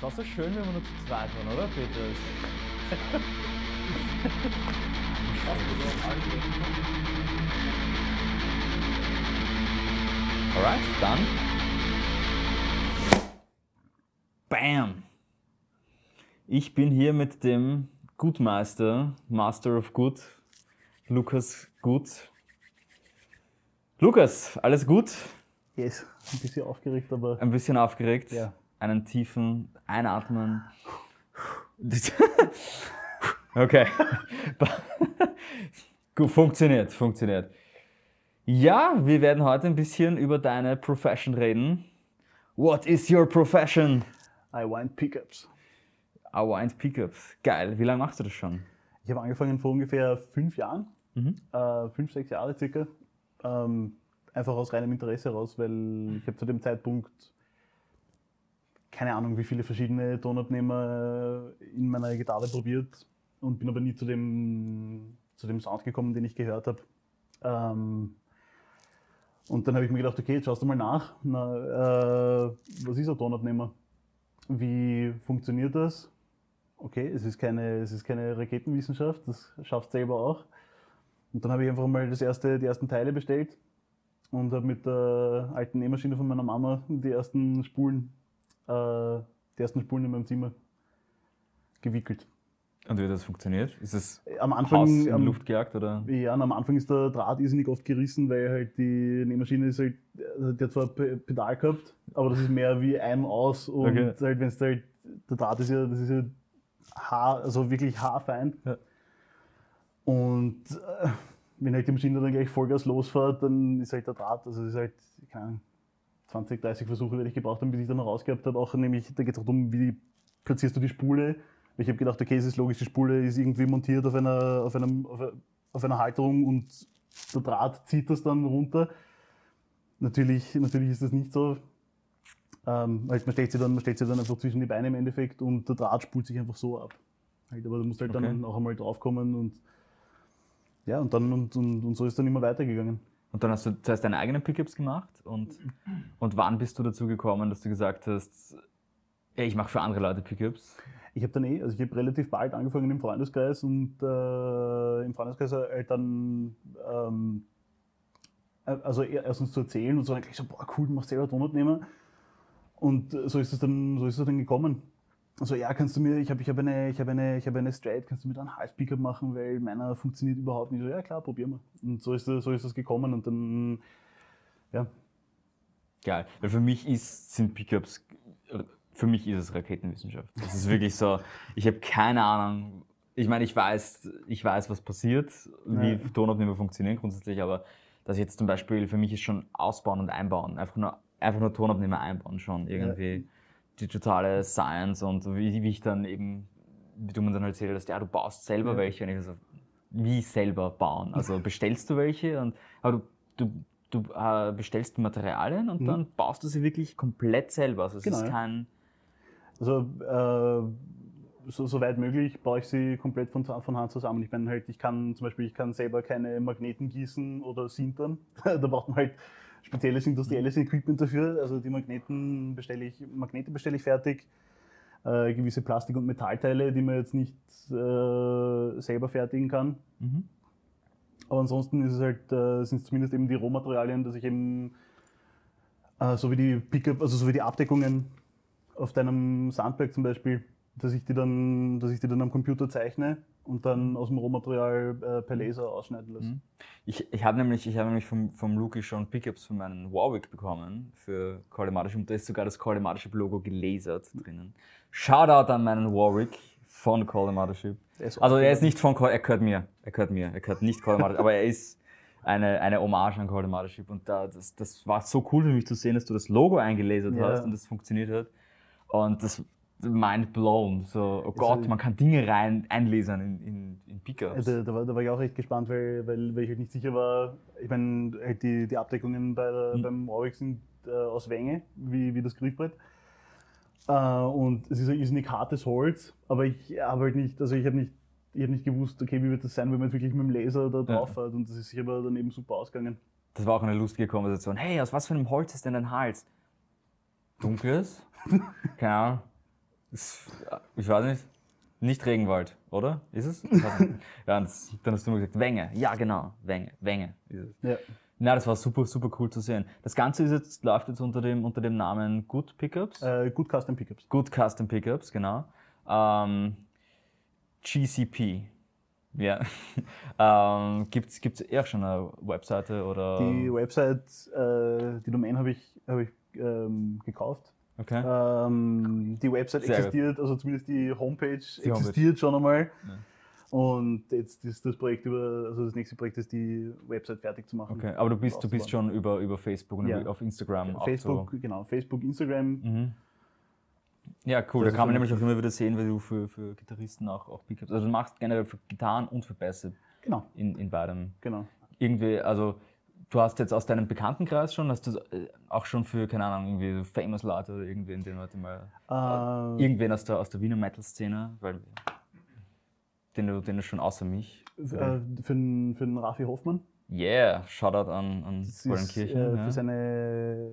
Es war so schön, wenn wir nur zu zweit waren, oder, Peter? Alright, dann. Bam! Ich bin hier mit dem Gutmeister, Master of Good, Lukas Gut. Lukas, alles gut? Yes, ein bisschen aufgeregt, aber Ein bisschen aufgeregt. Ja. Einen tiefen Einatmen. okay. Gut, funktioniert, funktioniert. Ja, wir werden heute ein bisschen über deine Profession reden. What is your profession? I want Pickups. I want Pickups. Geil. Wie lange machst du das schon? Ich habe angefangen vor ungefähr fünf Jahren, äh, fünf, sechs Jahre circa. Ähm, einfach aus reinem Interesse heraus, weil ich habe zu dem Zeitpunkt keine Ahnung, wie viele verschiedene Tonabnehmer in meiner Gitarre probiert und bin aber nie zu dem, zu dem Sound gekommen, den ich gehört habe. Ähm, und dann habe ich mir gedacht, okay, jetzt schaust du mal nach. Na, äh, was ist ein Tonabnehmer? Wie funktioniert das? Okay, es ist keine, es ist keine Raketenwissenschaft, das schafft selber auch. Und dann habe ich einfach mal das erste, die ersten Teile bestellt und habe mit der alten Nähmaschine von meiner Mama die ersten Spulen, äh, die ersten Spulen in meinem Zimmer gewickelt. Und wie das funktioniert? Ist es Am Haus Anfang, in die am, Luft gejagt oder? ja, am Anfang ist der Draht irrsinnig oft gerissen, weil halt die Nähmaschine ist halt, also die hat zwar ein Pedal gehabt, aber das ist mehr wie ein aus und Okay. halt, wenn es halt, der Draht ist ja, das ist ja haar, also wirklich haarfein. Ja. Und äh, wenn halt die Maschine dann gleich Vollgas losfährt, dann ist halt der Draht, also ist halt, keine Ahnung, 20, 30 Versuche werde ich gebraucht haben, bis ich dann rausgehabt habe. Auch nämlich, da geht es auch darum, wie platzierst du die Spule. Ich habe gedacht, okay, es ist logisch, die Spule ist irgendwie montiert auf einer, auf einem, auf, auf einer Halterung und der Draht zieht das dann runter. Natürlich, natürlich ist das nicht so. Ähm, halt, man, stellt sie dann, man stellt sie dann einfach zwischen die Beine im Endeffekt und der Draht spult sich einfach so ab. Halt, aber du musst halt Okay. dann auch einmal draufkommen und ja, und dann und, und, und so ist dann immer weitergegangen. Und dann hast du zuerst deine eigenen Pickups gemacht und, und wann bist du dazu gekommen, dass du gesagt hast, ey, ich mache für andere Leute Pickups? Ich habe dann eh, also ich habe relativ bald angefangen im Freundeskreis und äh, im Freundeskreis halt dann, ähm, äh, also e- erstens zu erzählen und so dann gleich so, boah cool, du machst selber Tonabnehmer. Und äh, so ist es dann, so ist es dann gekommen. Also ja, kannst du mir, ich habe ich hab eine, ich habe eine, ich habe eine Straight, kannst du mir da einen Hals-Pickup machen, weil meiner funktioniert überhaupt nicht. So, ja klar, probier mal. Und so ist, es- so ist es gekommen und dann, ja, Geil. Weil für mich ist, sind Pickups, für mich ist es Raketenwissenschaft. Das ist wirklich so, ich habe keine Ahnung. Ich meine, ich weiß, ich weiß, was passiert, wie Ja. Tonabnehmer funktionieren grundsätzlich, aber dass jetzt zum Beispiel für mich ist schon Ausbauen und Einbauen, einfach nur, einfach nur Tonabnehmer einbauen schon irgendwie die totale Science und wie, wie ich dann eben, wie du mir dann halt erzählt hast, ja, du baust selber Ja. welche und ich so, wie selber bauen? Also bestellst du welche und aber du, du, du äh, bestellst Materialien und Mhm. dann baust du sie wirklich komplett selber. Also es Genau, ist kein Also äh, so, so weit möglich baue ich sie komplett von, von Hand zusammen. Ich bin halt, ich kann zum Beispiel, ich kann selber keine Magneten gießen oder sintern. da braucht man halt spezielles industrielles Equipment dafür. Also die Magneten bestelle ich, Magnete bestelle ich fertig. Äh, gewisse Plastik- und Metallteile, die man jetzt nicht äh, selber fertigen kann. Mhm. Aber ansonsten ist es halt, äh, sind es zumindest eben die Rohmaterialien, dass ich eben äh, so wie die Pickup, also so wie die Abdeckungen auf deinem Sandberg zum Beispiel, dass ich die dann, dass ich die dann am Computer zeichne und dann aus dem Rohmaterial äh, per Laser ausschneiden lasse. Mhm. Ich, ich habe nämlich, ich hab nämlich vom, vom Luki schon Pickups für meinen Warwick bekommen, für Callimatic und da ist sogar das Callimatic Logo gelasert drinnen. Shoutout an meinen Warwick von ist Also er ist nicht von Call, er gehört mir, er gehört mir, er gehört nicht Callimatic, aber er ist eine, eine Hommage an Callimatic und da, das, das war so cool für mich zu sehen, dass du das Logo eingelasert Ja. hast und das funktioniert hat und das mind blown, so oh Gott, halt- man kann Dinge rein einlesen in, in, in Ja, Pickups. Da, da, war, da war ich auch echt gespannt, weil, weil, weil ich halt nicht sicher war. Ich meine, halt die, die Abdeckungen bei der, Mhm. beim Warwick sind äh, aus Wänge, wie, wie das Griffbrett. Äh, und es ist ein irrsinnig hartes Holz, aber ich habe halt nicht, also ich habe nicht, ich hab nicht gewusst, okay, wie wird das sein, wenn man jetzt wirklich mit dem Laser da drauf fährt. Und das ist sich aber dann eben super ausgegangen. Das war auch eine lustige Konversation. Hey, aus was für einem Holz ist denn dein Hals? Dunkles? Keine Ahnung. Ich weiß nicht. Nicht Regenwald, oder? Ist es? Das, dann hast du immer gesagt, Wenge. Ja, genau. Wenge. Wenge ist es. Ja. Na, das war super, super cool zu sehen. Das Ganze ist jetzt, läuft jetzt unter dem, unter dem Namen Good Pickups. Äh, Good Custom Pickups. Good Custom Pickups, genau. Ähm, GCP. Ja. ähm, Gibt es eher schon eine Webseite oder? Die Website, äh, die Domain habe ich, hab ich ähm, gekauft. Okay. Ähm, die Website Sehr existiert, also zumindest die Homepage Die existiert schon einmal. Und jetzt ist das Projekt über, also das nächste Projekt ist die Website fertig zu machen. okay. Aber du bist, du bist schon über, über Facebook und Ja. über, auf Instagram auch Facebook, so. genau, Facebook, Instagram. Mhm. Ja, cool. Das Da kann man nämlich auch immer wieder sehen, wie du für, für Gitarristen auch, auch Pickups. Also du machst generell für Gitarren und für Bässe Genau, in, in beidem. genau. Irgendwie, also du hast jetzt aus deinem Bekanntenkreis schon, hast du äh, auch schon für, keine Ahnung, irgendwie Famous Leute oder irgendwen, den heute mal. Äh, Irgendwen aus der, aus der Wiener Metal-Szene, weil den du, den du schon außer mich. f- äh, für, den, für den Raffi Hoffmann. Yeah, Shoutout an, an Goldenkirchen. äh, ja. für seine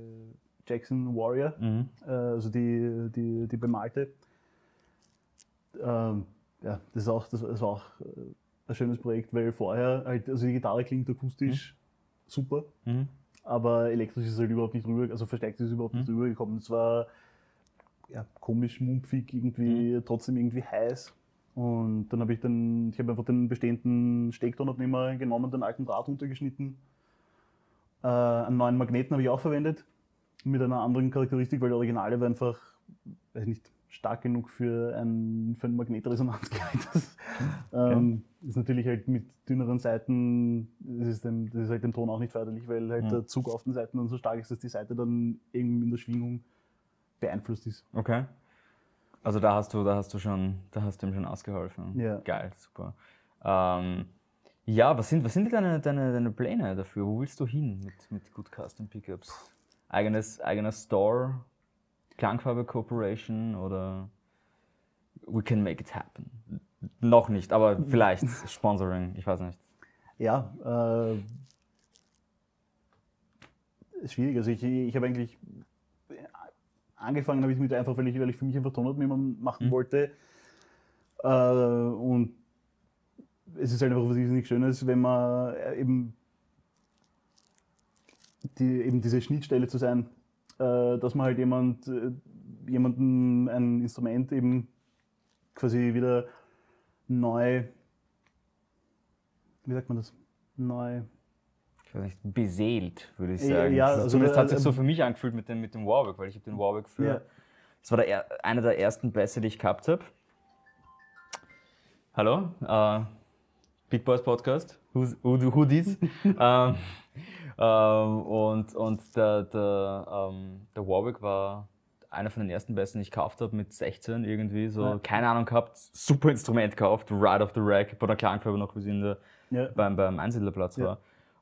Jackson Warrior, mhm. äh, also die, die, die bemalte. Ähm, ja, das ist auch, das, das war auch äh, ein schönes Projekt, weil vorher, halt, also die Gitarre klingt akustisch super, Mhm. aber elektrisch ist es halt überhaupt nicht rüber, also verstärkt ist es überhaupt nicht Mhm. rübergekommen. Es war ja, komisch, mumpfig, irgendwie, Mhm. trotzdem irgendwie heiß. Und dann habe ich dann, ich habe einfach den bestehenden Stecktonabnehmer genommen, den alten Draht runtergeschnitten. Äh, einen neuen Magneten habe ich auch verwendet, mit einer anderen Charakteristik, weil der Originale war einfach, weiß ich nicht, stark genug für ein, für ein Magnetresonanzgerät. Das ähm, ist natürlich halt mit dünneren Seiten, das ist, dem, das ist halt dem Ton auch nicht förderlich, weil halt Mhm. der Zug auf den Seiten dann so stark ist, dass die Seite dann irgendwie in der Schwingung beeinflusst ist. Okay. Also da hast du, da hast du schon, da hast du ihm schon ausgeholfen. Ja. Geil, super. Ähm, ja, was sind, was sind deine, deine, deine Pläne dafür? Wo willst du hin mit, mit Good Custom Pickups? Eigenes, eigener Store, Klangfarbe Corporation oder We can make it happen? Noch nicht, aber vielleicht Sponsoring, ich weiß nicht. Ja, äh, ist schwierig. Also ich, ich habe eigentlich angefangen habe ich mit einfach, weil ich, weil ich für mich einfach Tonabnehmer machen Mhm. wollte. Äh, und es ist halt einfach was nicht Schönes, wenn man äh, eben, die, eben diese Schnittstelle zu sein, äh, dass man halt jemand, äh, jemanden ein Instrument eben quasi wieder neu, wie sagt man das, neu Ich weiß nicht, beseelt, würde ich sagen. ja, Das- also, Zumindest hat sich äh, so für mich angefühlt mit dem, mit dem Warwick, weil ich habe den Warwick für. Ja. Das war der, er- einer der ersten Bässe, die ich gehabt habe. Hallo, äh, Big Boys Podcast. This? ähm, ähm, und und der, der, ähm, der Warwick war einer von den ersten Bässen, die ich gekauft habe mit 16 irgendwie. So, Ja. keine Ahnung gehabt, super Instrument gekauft, right off the rack, bei der Klangfarbe noch, wie sie in der Ja. beim, beim Einsiedlerplatz Ja. war.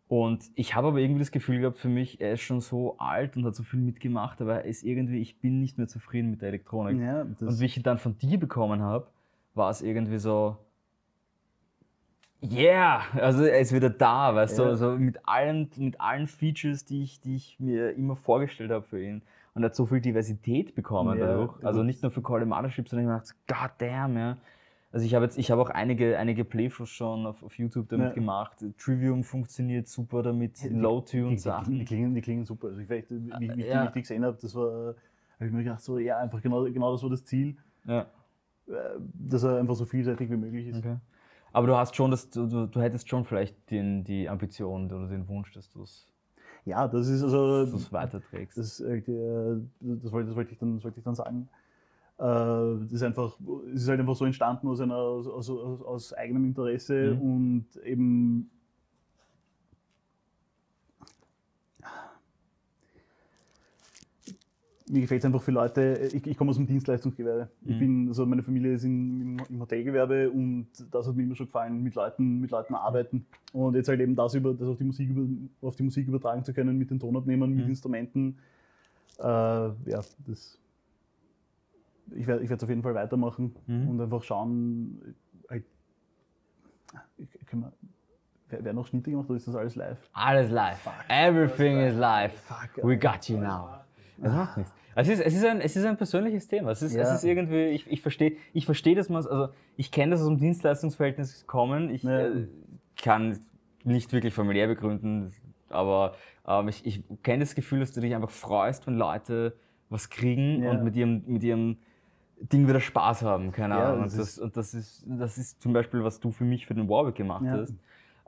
Und ich habe aber irgendwie das Gefühl gehabt, für mich, er ist schon so alt und hat so viel mitgemacht, aber er ist irgendwie, ich bin nicht mehr zufrieden mit der Elektronik. Und wie ich ihn dann von dir bekommen habe, war es irgendwie so, yeah, also er ist wieder da, weißt du, Ja. also mit allen, mit allen Features, die ich, die ich mir immer vorgestellt habe für ihn. Und er hat so viel Diversität bekommen Ja, dadurch. Also nicht nur für Call Mothership, sondern ich habe gedacht, god damn, ja. Also ich habe jetzt, ich habe auch einige, einige Playthroughs schon auf, auf YouTube damit Ja. gemacht. Trivium funktioniert super damit, Low-Tune die, Sachen. die, die, klingen, die klingen super. Also ich, weiß, wie, wie, wie Ja. ich die gesehen habe, das war, habe ich mir gedacht, so, ja, einfach genau, genau das war das Ziel, Ja. äh, dass er einfach so vielseitig wie möglich ist. Okay. Aber du hast schon, das, du, du, hättest schon vielleicht den, die Ambition oder den Wunsch, dass du es Ja, das ist also, weiterträgst. das, äh, äh, das, wollte, das, wollte ich dann, das wollte ich dann sagen. Äh, das ist einfach, es ist halt einfach so entstanden aus, einer, aus, aus, aus eigenem Interesse Mhm. und eben mir gefällt es einfach für Leute, ich, ich komme aus dem Dienstleistungsgewerbe. Ich Mhm. bin, also meine Familie ist in, im, Hotelgewerbe und das hat mir immer schon gefallen, mit Leuten, mit Leuten arbeiten. Und jetzt halt eben das über, das auf die Musik, über, auf die Musik übertragen zu können mit den Tonabnehmern, mit Mhm. Instrumenten. Äh, ja, das, ich werde ich es auf jeden Fall weitermachen Mhm. und einfach schauen, halt, können wir, wer, wer noch Schnitte gemacht oder ist das alles live? Alles live. Everything is live. Fuck, We got you now. Das macht nichts. Es ist, es ist, ein, es ist ein persönliches Thema. Es ist, Ja. es ist irgendwie, ich, ich verstehe, ich verstehe, dass man es, also ich kenne das aus dem Dienstleistungsverhältnis kommen. Ich Ja. äh, kann nicht wirklich familiär begründen, aber ähm, ich, ich kenne das Gefühl, dass du dich einfach freust, wenn Leute was kriegen Ja. und mit ihrem, mit ihrem Ding wieder Spaß haben, keine Ahnung. das und, das, und das ist, das ist zum Beispiel, was du für mich für den Warwick gemacht hast.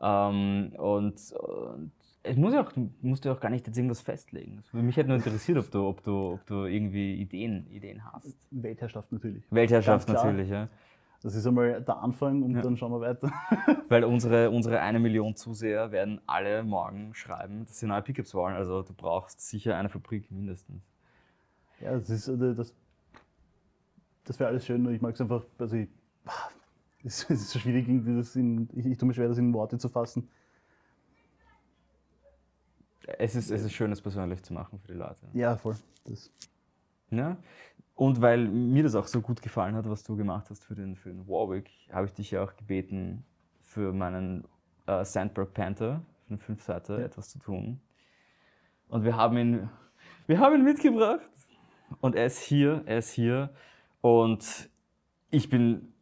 Ähm, und, und es muss ja auch, du musst ja auch gar nicht jetzt irgendwas festlegen. Mich hätte nur interessiert, ob du, ob du, ob du irgendwie Ideen, Ideen hast. Weltherrschaft natürlich. Weltherrschaft natürlich, ja. Das ist einmal der Anfang und Ja. dann schauen wir weiter. Weil unsere, unsere eine Million Zuseher werden alle morgen schreiben, dass sie neue Pickups wollen. Also du brauchst sicher eine Fabrik mindestens. Ja, das ist äh, das, das wäre alles schön, nur ich mag es einfach, also ich, es es ist so schwierig, irgendwie das in, ich, ich tue mir schwer, das in Worte zu fassen. Es ist, es ist schön, das persönlich zu machen für die Leute. Ja, voll. Das, Ja? Und weil mir das auch so gut gefallen hat, was du gemacht hast für den, für den Warwick, habe ich dich ja auch gebeten, für meinen äh, Sandberg Panther, für den Fünfseiter, Ja. etwas zu tun. Und wir haben ihn, wir haben ihn mitgebracht. Und er ist hier, er ist hier. Und ich bin,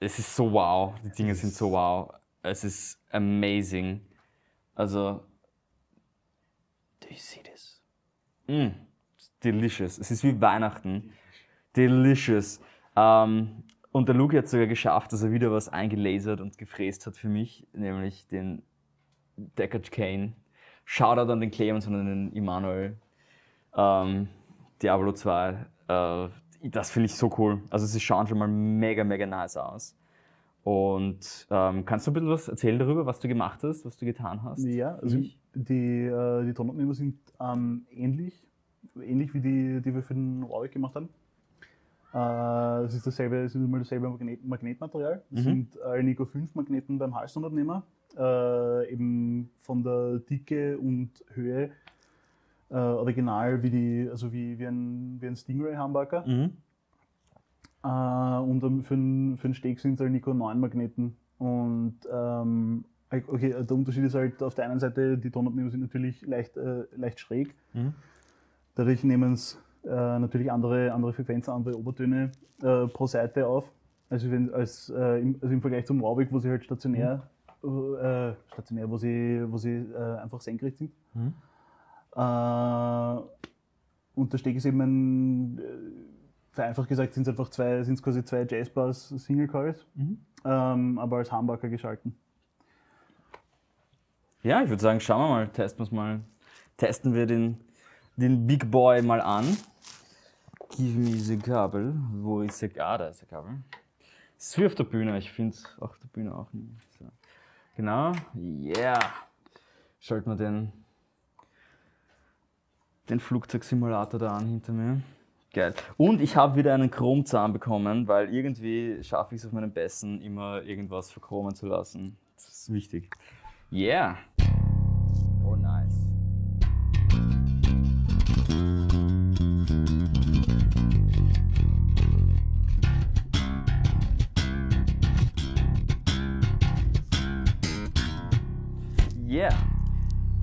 es ist so wow, die Dinge sind so wow. Es ist amazing. Also, do you see this? Mm, it's delicious. Es ist wie Weihnachten. Delicious. Ähm, und der Luke hat sogar geschafft, dass er wieder was eingelasert und gefräst hat für mich, nämlich den Deckard Kane. Shoutout an den Clemens und an den Immanuel. Ähm, Diablo 2. Äh, das finde ich so cool. Also sie schauen schon mal mega, mega nice aus. Und ähm, kannst du ein bisschen was erzählen darüber, was du gemacht hast, was du getan hast? ja, also Ich? Die, äh, die Tonabnehmer sind ähm, ähnlich, ähnlich wie die, die wir für den Warwick gemacht haben. Äh, es ist dasselbe, es ist immer dasselbe Magnet, Magnetmaterial. Es Mhm. sind Alnico 5 Magneten beim Halstonabnehmer. Äh, eben von der Dicke und Höhe äh, original wie die, also wie, wie ein, wie ein Stingray-Hamburger. Mhm. Äh, und ähm, für den, für den Steg sind es Nico 9 Magneten. Und ähm, okay, der Unterschied ist halt auf der einen Seite, die Tonabnehmer sind natürlich leicht, äh, leicht schräg. Mhm. Dadurch nehmen es äh, natürlich andere, andere Frequenzen, andere Obertöne äh, pro Seite auf. Also, wenn, als, äh, im, also im Vergleich zum Warwick, wo sie halt stationär, äh, stationär wo sie, wo sie äh, einfach senkrecht sind. Mhm. Äh, und der Steg ist eben ein, äh, vereinfacht gesagt, sind es einfach zwei, sind es quasi zwei Jazzbars Single Coils, Mhm. ähm, aber als Humbucker geschalten. Ja, ich würde sagen, schauen wir mal, testen wir mal. Testen wir den, den Big Boy mal an. Give me the Kabel. Wo ist der? Ah, da ist der Kabel. Es ist wie auf der Bühne, ich finde es auf der Bühne auch nie. So. Genau, yeah. Schalten wir den, den Flugzeugsimulator da an hinter mir. Geil. Und ich habe wieder einen Chromzahn bekommen, weil irgendwie schaffe ich es auf meinen Bässen immer irgendwas verchromen zu lassen. Das ist wichtig. Yeah. Yeah.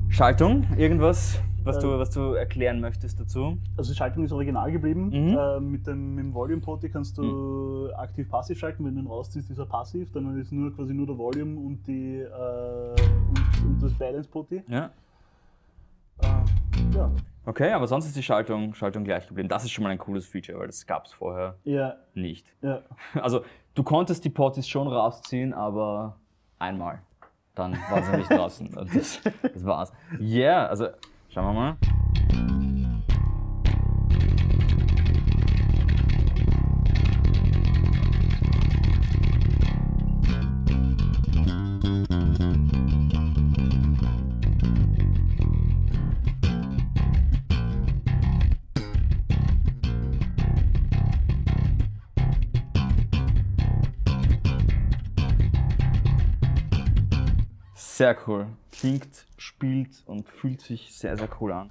Schaltung, irgendwas, was, du, was du erklären möchtest dazu? Also die Schaltung ist original geblieben. Mhm. Äh, mit, dem, mit dem Volume Poti kannst du aktiv-passiv schalten. Wenn du ihn rausziehst, ist er passiv. Dann ist nur quasi nur der Volume und, die, äh, und, und das Balance Poti. Ja. Ja. Okay, aber sonst ist die Schaltung, Schaltung gleich geblieben. Das ist schon mal ein cooles Feature, weil das gab es vorher Ja, nicht. ja. Also, du konntest die Potties schon rausziehen, aber einmal. Dann war sie nicht draußen. Das, das war's. Yeah, also schauen wir mal. Sehr cool. Klingt, spielt und fühlt sich sehr, sehr cool an.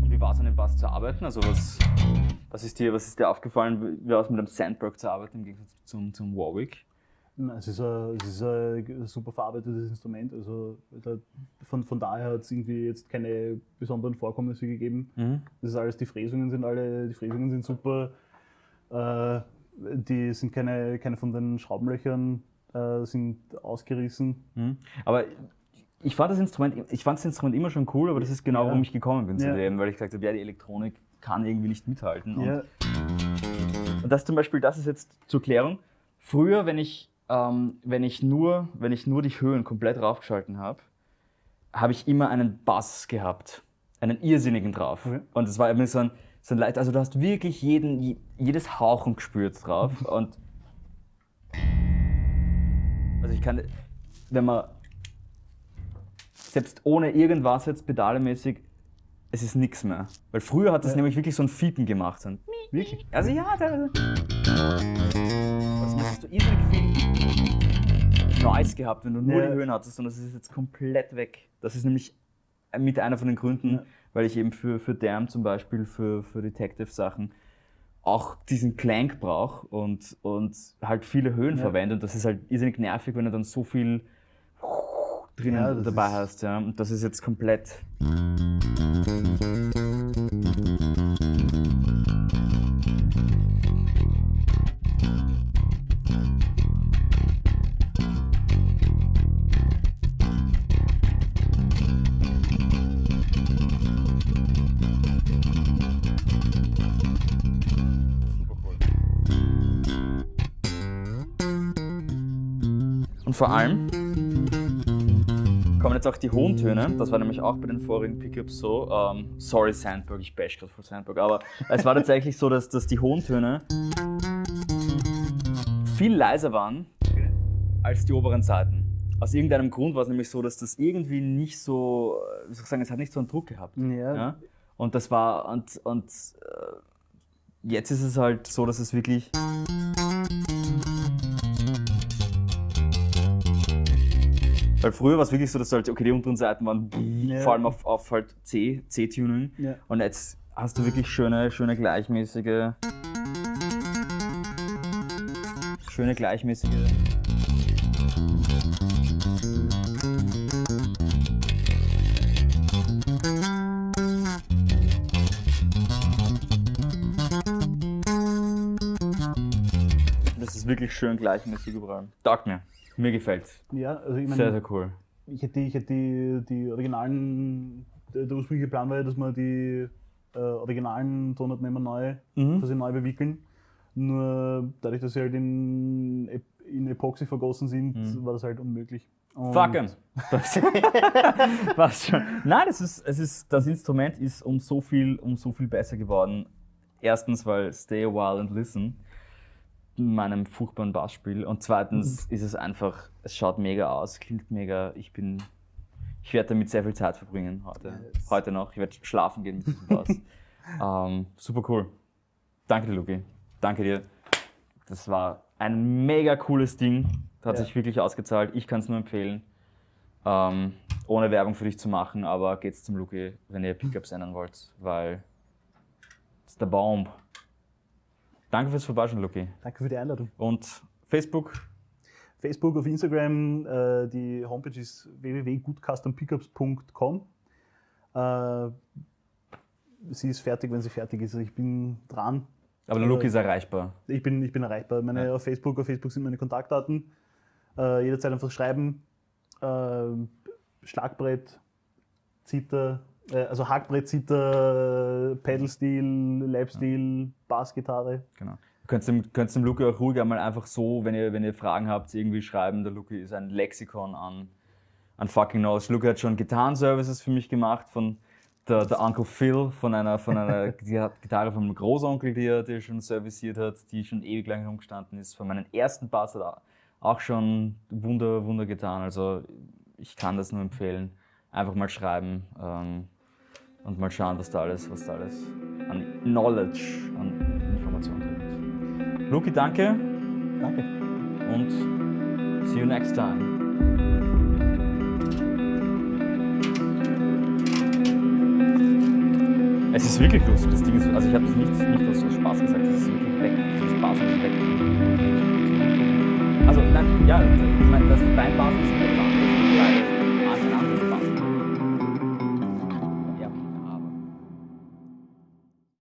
Und wie war es an dem Bass zu arbeiten? Also was, Was ist dir, was ist dir aufgefallen, wie aus mit einem Sandberg zu arbeiten im Gegensatz zum, zum Warwick? Es ist, ein, es ist ein super verarbeitetes Instrument. Also von, von daher hat es irgendwie jetzt keine besonderen Vorkommnisse gegeben. Mhm. Das ist alles, die Fräsungen sind alle, die Fräsungen sind super. Äh, die sind keine, keine von den Schraubenlöchern äh, sind ausgerissen. Mhm. Aber ich fand das Instrument, ich fand das Instrument immer schon cool, aber das ist genau, ja. warum ich gekommen bin zu ja. dem, weil ich gesagt habe, ja, die Elektronik kann irgendwie nicht mithalten. Ja. Und, und das zum Beispiel, das ist jetzt zur Klärung. Früher, wenn ich ähm, wenn, ich nur, wenn ich nur die Höhen komplett raufgeschalten habe, habe ich immer einen Bass gehabt. Einen irrsinnigen drauf. Okay. Und es war immer so ein, so ein Leid. Also du hast wirklich jeden, jedes Hauchen gespürt drauf. Und also ich kann, wenn man selbst ohne irgendwas jetzt pedalemäßig, es ist nichts mehr. Weil früher hat es ja. nämlich wirklich so ein Fiepen gemacht. So ein wirklich? Also ja, teilweise hast du irrsinnig viel Noise gehabt, wenn du nur ja. die Höhen hattest und das ist jetzt komplett weg. Das ist nämlich mit einer von den Gründen, ja. weil ich eben für, für Damn zum Beispiel, für, für Detective-Sachen auch diesen Clank brauche und, und halt viele Höhen ja. verwende. Und das ist halt irrsinnig nervig, wenn du dann so viel drinnen ja, dabei hast. Ja. Und das ist jetzt komplett. Vor allem kommen jetzt auch die hohen Töne. Das war nämlich auch bei den vorigen Pickups so. Ähm, sorry Sandberg, ich bash gerade vor Sandberg. Aber es war tatsächlich so, dass, dass die hohen Töne viel leiser waren als die oberen Seiten. Aus irgendeinem Grund war es nämlich so, dass das irgendwie nicht so, wie soll ich sagen, es hat nicht so einen Druck gehabt. Ja. ja? Und das war, und, und äh, jetzt ist es halt so, dass es wirklich Weil früher war es wirklich so, dass halt, okay, die unteren Seiten waren ja. vor allem auf, auf halt C, C-Tuning. Ja. Und jetzt hast du wirklich schöne, schöne gleichmäßige. Schöne gleichmäßige. Das ist wirklich schön gleichmäßig überall. Taugt mir. Mir gefällt's. Ja, also ich meine, sehr, sehr cool. Ich hätte, ich hätte die, die originalen, der, ursprüngliche Plan war ja, dass wir die äh, originalen Tonabnehmer neu, mhm. dass sie neu bewickeln. Nur dadurch, dass sie halt in, in Epoxy vergossen sind, mhm. war das halt unmöglich. Fucken! Was schon. Nein, das, ist, es ist, das Instrument ist um so, viel, um so viel besser geworden. Erstens, weil Stay a While and Listen meinem furchtbaren Bassspiel. Und zweitens mhm. ist es einfach, es schaut mega aus, klingt mega. Ich bin, ich werde damit sehr viel Zeit verbringen heute, yes. heute noch. Ich werde schlafen gehen mit diesem Bass. ähm, super cool. Danke dir, Luki. Danke dir. Das war ein mega cooles Ding. Das hat ja. sich wirklich ausgezahlt. Ich kann es nur empfehlen. Ähm, ohne Werbung für dich zu machen, aber geht's zum Luki, wenn ihr Pickups ändern wollt, weil es ist der Baum. Danke fürs Vorbeischauen, Luki. Danke für die Einladung. Und Facebook? Facebook, auf Instagram. Äh, die Homepage ist www.goodcustompickups.com. Äh, sie ist fertig, wenn sie fertig ist. Ich bin dran. Aber der Luki ist erreichbar. Ich bin, ich bin erreichbar. Meine, ja. Auf Facebook, auf Facebook sind meine Kontaktdaten. Äh, jederzeit einfach schreiben. Äh, Schlagbrett, Zither, äh, also Hackbrett, Zither, Pedalstil, Lapstil, Bassgitarre. Genau. Du könntest dem, könntest dem Luki auch ruhig einmal einfach so, wenn ihr, wenn ihr Fragen habt, irgendwie schreiben. Der Luki ist ein Lexikon an, an fucking Knowledge. Luki hat schon Gitarrenservices für mich gemacht von der, der Uncle Phil von einer, von einer Gitarre von meinem Großonkel, die er, die er schon serviciert hat, die schon ewig lang rumgestanden ist. Von meinem ersten Bass hat er auch schon Wunder, Wunder getan. Also ich kann das nur empfehlen. Einfach mal schreiben. Ähm, und mal schauen, was da alles, was da alles an Knowledge, an Informationen drin ist. Luki, danke. Danke. Und see you next time. Es ist wirklich lustig, das Ding ist, also ich habe das nicht, nicht aus Spaß gesagt, es ist wirklich weg. Ist Spaß und weg. Also nein, ja, ich meine,